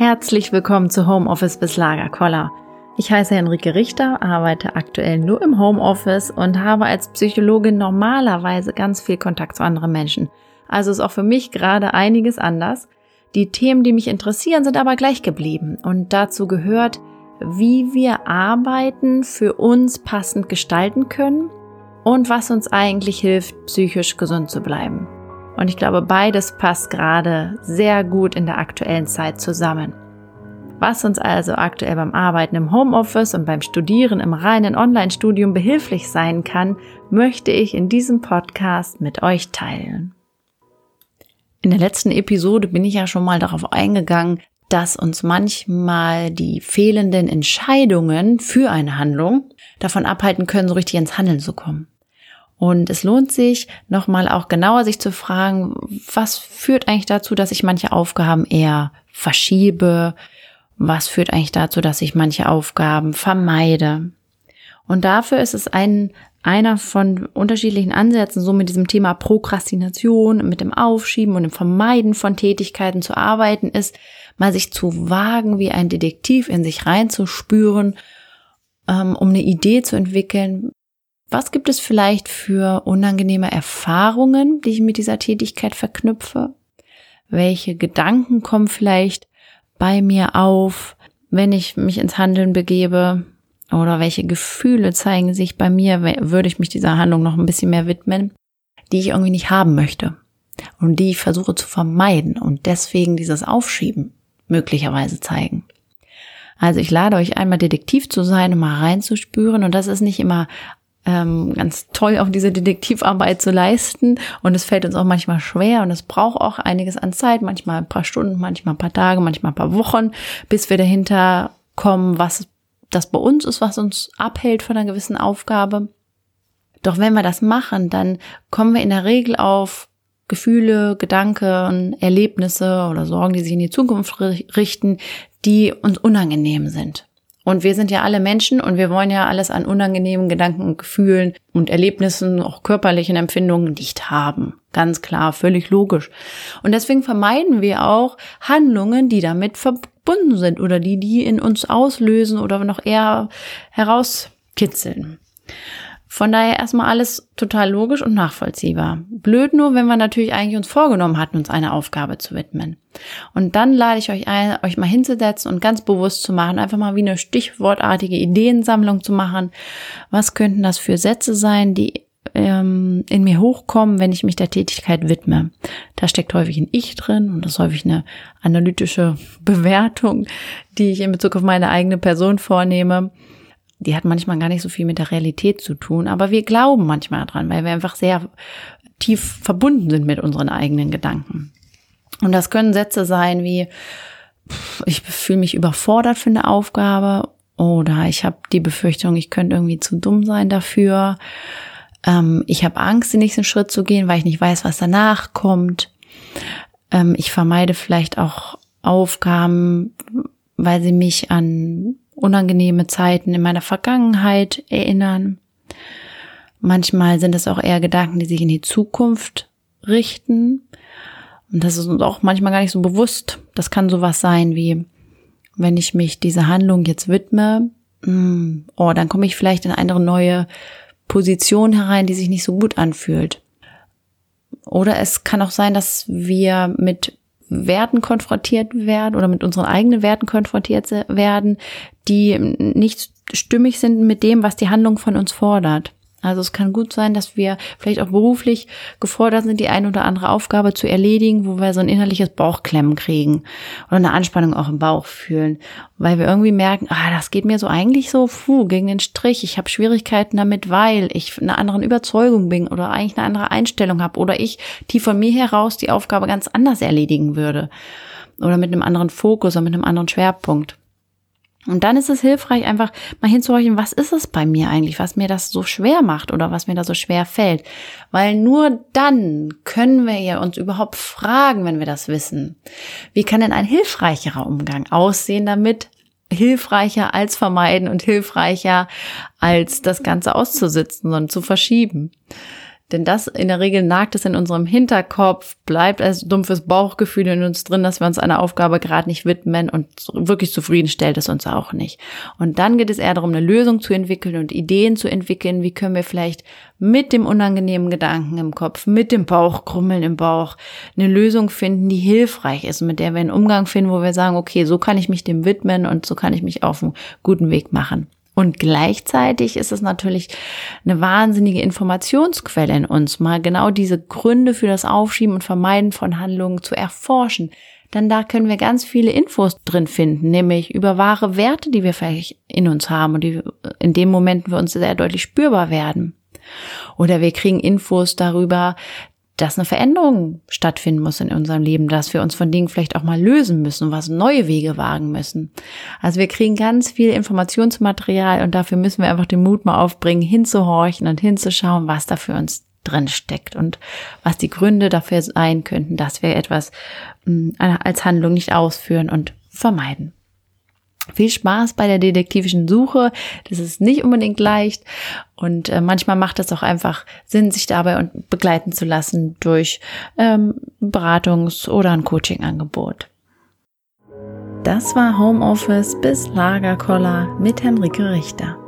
Herzlich willkommen zu Homeoffice bis Lagerkoller. Ich heiße Henrike Richter, arbeite aktuell nur im Homeoffice und habe als Psychologin normalerweise ganz viel Kontakt zu anderen Menschen. Also ist auch für mich gerade einiges anders. Die Themen, die mich interessieren, sind aber gleich geblieben und dazu gehört, wie wir Arbeiten für uns passend gestalten können und was uns eigentlich hilft, psychisch gesund zu bleiben. Und ich glaube, beides passt gerade sehr gut in der aktuellen Zeit zusammen. Was uns also aktuell beim Arbeiten im Homeoffice und beim Studieren im reinen Online-Studium behilflich sein kann, möchte ich in diesem Podcast mit euch teilen. In der letzten Episode bin ich ja schon mal darauf eingegangen, dass uns manchmal die fehlenden Entscheidungen für eine Handlung davon abhalten können, so richtig ins Handeln zu kommen. Und es lohnt sich, nochmal auch genauer sich zu fragen, was führt eigentlich dazu, dass ich manche Aufgaben eher verschiebe? Was führt eigentlich dazu, dass ich manche Aufgaben vermeide? Und dafür ist es ein, einer von unterschiedlichen Ansätzen, so mit diesem Thema Prokrastination, mit dem Aufschieben und dem Vermeiden von Tätigkeiten zu arbeiten, ist, mal sich zu wagen, wie ein Detektiv in sich reinzuspüren, ähm, um eine Idee zu entwickeln, was gibt es vielleicht für unangenehme Erfahrungen, die ich mit dieser Tätigkeit verknüpfe? Welche Gedanken kommen vielleicht bei mir auf, wenn ich mich ins Handeln begebe? Oder welche Gefühle zeigen sich bei mir, würde ich mich dieser Handlung noch ein bisschen mehr widmen, die ich irgendwie nicht haben möchte und die ich versuche zu vermeiden und deswegen dieses Aufschieben möglicherweise zeigen. Also ich lade euch einmal Detektiv zu sein, um mal reinzuspüren und das ist nicht immer ähm, ganz toll, auch diese Detektivarbeit zu leisten. Und es fällt uns auch manchmal schwer und es braucht auch einiges an Zeit, manchmal ein paar Stunden, manchmal ein paar Tage, manchmal ein paar Wochen, bis wir dahinter kommen, was das bei uns ist, was uns abhält von einer gewissen Aufgabe. Doch wenn wir das machen, dann kommen wir in der Regel auf Gefühle, Gedanken, Erlebnisse oder Sorgen, die sich in die Zukunft richten, die uns unangenehm sind. Und wir sind ja alle Menschen und wir wollen ja alles an unangenehmen Gedanken und Gefühlen und Erlebnissen, auch körperlichen Empfindungen nicht haben. Ganz klar, völlig logisch. Und deswegen vermeiden wir auch Handlungen, die damit verbunden sind oder die die in uns auslösen oder noch eher herauskitzeln. Von daher erstmal alles total logisch und nachvollziehbar. Blöd nur, wenn wir natürlich eigentlich uns vorgenommen hatten, uns eine Aufgabe zu widmen. Und dann lade ich euch ein, euch mal hinzusetzen und ganz bewusst zu machen, einfach mal wie eine stichwortartige Ideensammlung zu machen. Was könnten das für Sätze sein, die ähm, in mir hochkommen, wenn ich mich der Tätigkeit widme. Da steckt häufig ein Ich drin und das ist häufig eine analytische Bewertung, die ich in Bezug auf meine eigene Person vornehme die hat manchmal gar nicht so viel mit der Realität zu tun, aber wir glauben manchmal dran, weil wir einfach sehr tief verbunden sind mit unseren eigenen Gedanken. Und das können Sätze sein wie, ich fühle mich überfordert für eine Aufgabe oder ich habe die Befürchtung, ich könnte irgendwie zu dumm sein dafür. Ähm, ich habe Angst, den nächsten Schritt zu gehen, weil ich nicht weiß, was danach kommt. Ähm, ich vermeide vielleicht auch Aufgaben, weil sie mich an unangenehme Zeiten in meiner Vergangenheit erinnern. Manchmal sind es auch eher Gedanken, die sich in die Zukunft richten. Und das ist uns auch manchmal gar nicht so bewusst. Das kann sowas sein wie, wenn ich mich dieser Handlung jetzt widme, hm, oh, dann komme ich vielleicht in eine neue Position herein, die sich nicht so gut anfühlt. Oder es kann auch sein, dass wir mit Werten konfrontiert werden oder mit unseren eigenen Werten konfrontiert werden, die nicht stimmig sind mit dem, was die Handlung von uns fordert. Also es kann gut sein, dass wir vielleicht auch beruflich gefordert sind, die eine oder andere Aufgabe zu erledigen, wo wir so ein innerliches Bauchklemmen kriegen oder eine Anspannung auch im Bauch fühlen, weil wir irgendwie merken, ah, das geht mir so eigentlich so puh, gegen den Strich. Ich habe Schwierigkeiten damit, weil ich einer anderen Überzeugung bin oder eigentlich eine andere Einstellung habe oder ich tief von mir heraus die Aufgabe ganz anders erledigen würde oder mit einem anderen Fokus oder mit einem anderen Schwerpunkt. Und dann ist es hilfreich, einfach mal hinzuhorchen, was ist es bei mir eigentlich, was mir das so schwer macht oder was mir da so schwer fällt. Weil nur dann können wir ja uns überhaupt fragen, wenn wir das wissen. Wie kann denn ein hilfreicherer Umgang aussehen damit? Hilfreicher als vermeiden und hilfreicher als das Ganze auszusitzen, sondern zu verschieben. Denn das in der Regel nagt es in unserem Hinterkopf, bleibt als dumpfes Bauchgefühl in uns drin, dass wir uns einer Aufgabe gerade nicht widmen und wirklich zufrieden stellt es uns auch nicht. Und dann geht es eher darum, eine Lösung zu entwickeln und Ideen zu entwickeln. Wie können wir vielleicht mit dem unangenehmen Gedanken im Kopf, mit dem Bauchkrummeln im Bauch eine Lösung finden, die hilfreich ist, mit der wir einen Umgang finden, wo wir sagen, okay, so kann ich mich dem widmen und so kann ich mich auf einen guten Weg machen. Und gleichzeitig ist es natürlich eine wahnsinnige Informationsquelle in uns, mal genau diese Gründe für das Aufschieben und Vermeiden von Handlungen zu erforschen. Dann da können wir ganz viele Infos drin finden, nämlich über wahre Werte, die wir vielleicht in uns haben und die in dem Moment für uns sehr deutlich spürbar werden. Oder wir kriegen Infos darüber, dass eine Veränderung stattfinden muss in unserem Leben, dass wir uns von Dingen vielleicht auch mal lösen müssen, was neue Wege wagen müssen. Also wir kriegen ganz viel Informationsmaterial und dafür müssen wir einfach den Mut mal aufbringen, hinzuhorchen und hinzuschauen, was da für uns drin steckt und was die Gründe dafür sein könnten, dass wir etwas mm, als Handlung nicht ausführen und vermeiden. Viel Spaß bei der detektivischen Suche. Das ist nicht unbedingt leicht und äh, manchmal macht es auch einfach Sinn, sich dabei begleiten zu lassen durch ähm, Beratungs- oder ein Coaching-Angebot. Das war Homeoffice bis Lagerkoller mit Henrike Richter.